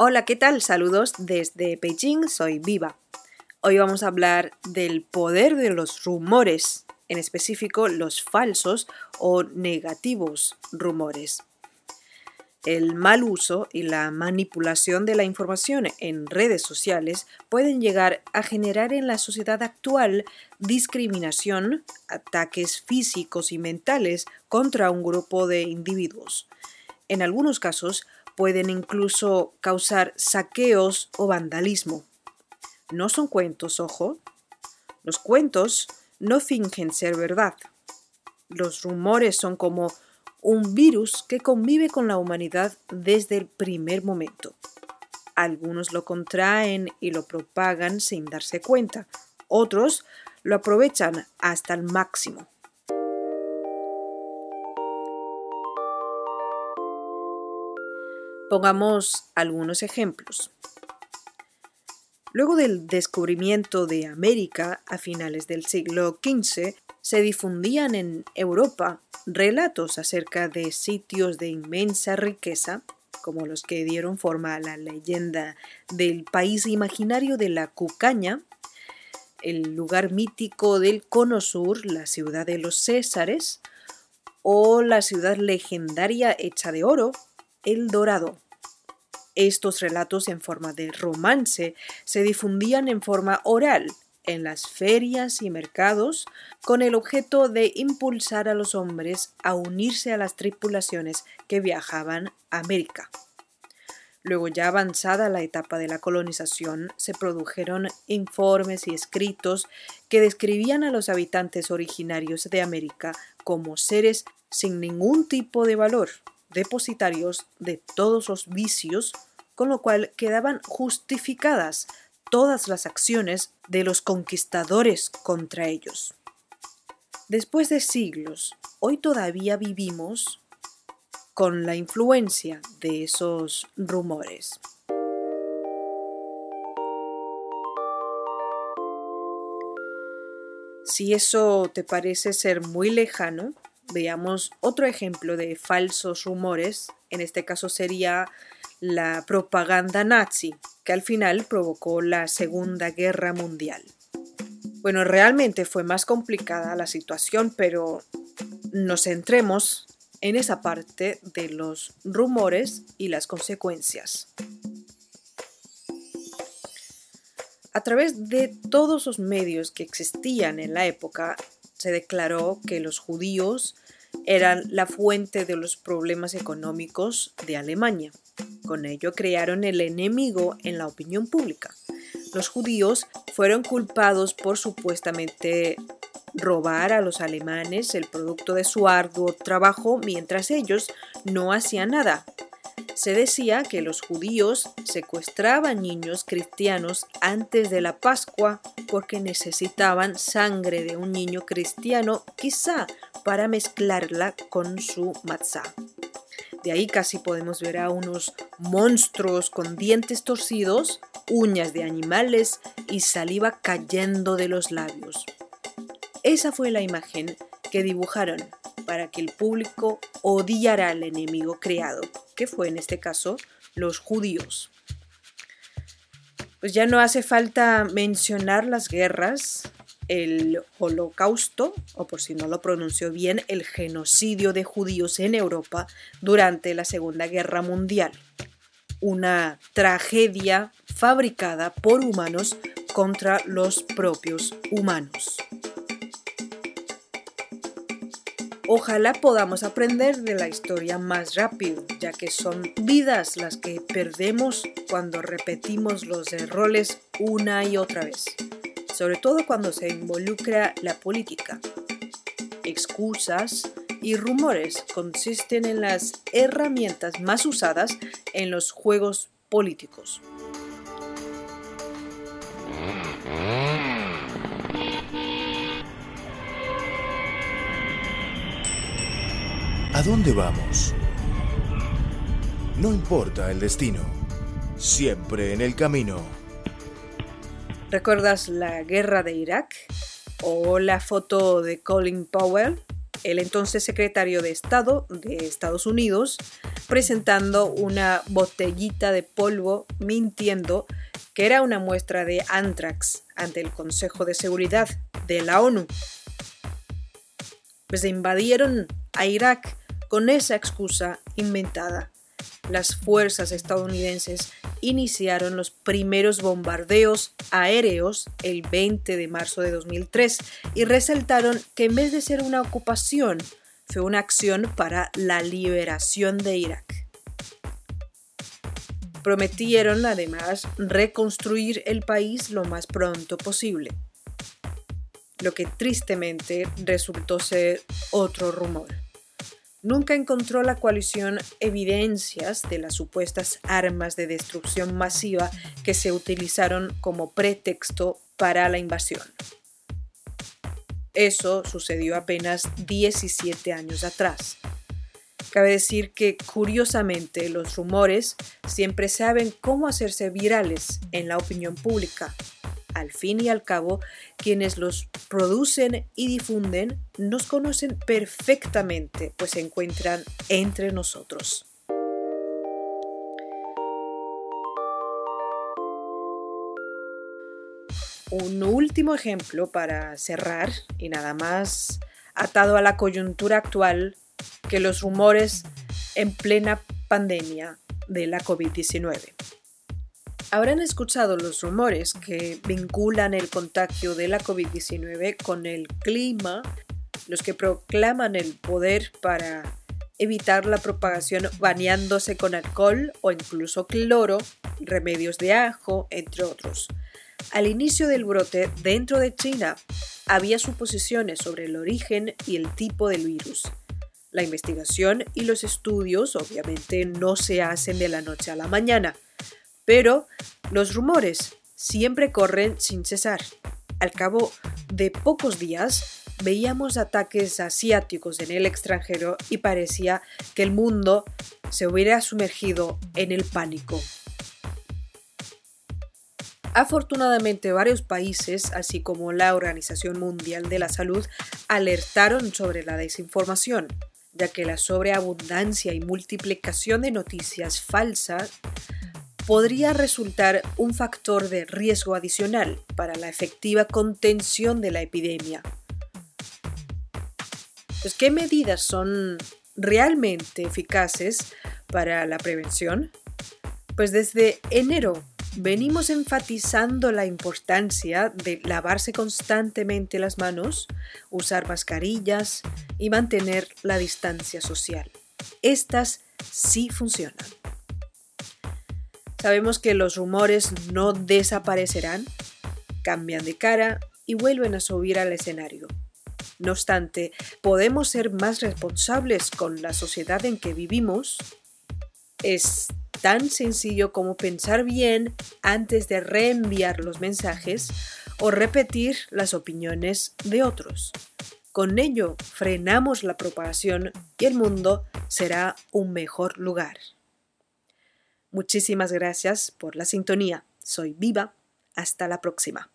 Hola, ¿qué tal? Saludos desde Beijing, soy Viva. Hoy vamos a hablar del poder de los rumores, en específico los falsos o negativos rumores. El mal uso y la manipulación de la información en redes sociales pueden llegar a generar en la sociedad actual discriminación, ataques físicos y mentales contra un grupo de individuos. En algunos casos, pueden incluso causar saqueos o vandalismo. No son cuentos, ojo. Los cuentos no fingen ser verdad. Los rumores son como un virus que convive con la humanidad desde el primer momento. Algunos lo contraen y lo propagan sin darse cuenta. Otros lo aprovechan hasta el máximo. Pongamos algunos ejemplos. Luego del descubrimiento de América a finales del siglo XV, se difundían en Europa relatos acerca de sitios de inmensa riqueza, como los que dieron forma a la leyenda del país imaginario de la Cucaña, el lugar mítico del Cono Sur, la ciudad de los Césares, o la ciudad legendaria hecha de oro, el Dorado. Estos relatos en forma de romance se difundían en forma oral en las ferias y mercados con el objeto de impulsar a los hombres a unirse a las tripulaciones que viajaban a América. Luego ya avanzada la etapa de la colonización, se produjeron informes y escritos que describían a los habitantes originarios de América como seres sin ningún tipo de valor, depositarios de todos los vicios, con lo cual quedaban justificadas todas las acciones de los conquistadores contra ellos. Después de siglos, hoy todavía vivimos con la influencia de esos rumores. Si eso te parece ser muy lejano, veamos otro ejemplo de falsos rumores. En este caso sería la propaganda nazi, que al final provocó la Segunda Guerra Mundial. Bueno, realmente fue más complicada la situación, pero nos centremos en esa parte de los rumores y las consecuencias. A través de todos los medios que existían en la época, se declaró que los judíos eran la fuente de los problemas económicos de Alemania. Con ello crearon el enemigo en la opinión pública. Los judíos fueron culpados por supuestamente robar a los alemanes el producto de su arduo trabajo mientras ellos no hacían nada. Se decía que los judíos secuestraban niños cristianos antes de la Pascua porque necesitaban sangre de un niño cristiano, quizá para mezclarla con su matzah. De ahí casi podemos ver a unos monstruos con dientes torcidos, uñas de animales y saliva cayendo de los labios. Esa fue la imagen que dibujaron para que el público odiara al enemigo creado, que fue en este caso los judíos. Pues ya no hace falta mencionar las guerras, el holocausto, o por si no lo pronunció bien, el genocidio de judíos en Europa durante la Segunda Guerra Mundial. Una tragedia fabricada por humanos contra los propios humanos. Ojalá podamos aprender de la historia más rápido, ya que son vidas las que perdemos cuando repetimos los errores una y otra vez sobre todo cuando se involucra la política. Excusas y rumores consisten en las herramientas más usadas en los juegos políticos. ¿A dónde vamos? No importa el destino, siempre en el camino. ¿Recuerdas la guerra de Irak? ¿O la foto de Colin Powell, el entonces secretario de Estado de Estados Unidos, presentando una botellita de polvo mintiendo que era una muestra de anthrax ante el Consejo de Seguridad de la ONU. Pues invadieron a Irak con esa excusa inventada. Las fuerzas estadounidenses iniciaron los primeros bombardeos aéreos el 20 de marzo de 2003 y resaltaron que en vez de ser una ocupación, fue una acción para la liberación de Irak. Prometieron además reconstruir el país lo más pronto posible, lo que tristemente resultó ser otro rumor. Nunca encontró la coalición evidencias de las supuestas armas de destrucción masiva que se utilizaron como pretexto para la invasión. Eso sucedió apenas 17 años atrás. Cabe decir que, curiosamente, los rumores siempre saben cómo hacerse virales en la opinión pública al fin y al cabo, quienes los producen y difunden nos conocen perfectamente, pues se encuentran entre nosotros. Un último ejemplo para cerrar y nada más atado a la coyuntura actual que los rumores en plena pandemia de la COVID-19. Habrán escuchado los rumores que vinculan el contagio de la COVID-19 con el clima, los que proclaman el poder para evitar la propagación bañándose con alcohol o incluso cloro, remedios de ajo, entre otros. Al inicio del brote dentro de China había suposiciones sobre el origen y el tipo del virus. La investigación y los estudios obviamente no se hacen de la noche a la mañana pero los rumores siempre corren sin cesar. Al cabo de pocos días, veíamos ataques asiáticos en el extranjero y parecía que el mundo se hubiera sumergido en el pánico. Afortunadamente, varios países, así como la Organización Mundial de la Salud, alertaron sobre la desinformación, ya que la sobreabundancia y multiplicación de noticias falsas podría resultar un factor de riesgo adicional para la efectiva contención de la epidemia. Pues, ¿Qué medidas son realmente eficaces para la prevención? Pues desde enero venimos enfatizando la importancia de lavarse constantemente las manos, usar mascarillas y mantener la distancia social. Estas sí funcionan. Sabemos que los rumores no desaparecerán, cambian de cara y vuelven a subir al escenario. No obstante, podemos ser más responsables con la sociedad en que vivimos. Es tan sencillo como pensar bien antes de reenviar los mensajes o repetir las opiniones de otros. Con ello frenamos la propagación y el mundo será un mejor lugar. Muchísimas gracias por la sintonía. Soy Viva. Hasta la próxima.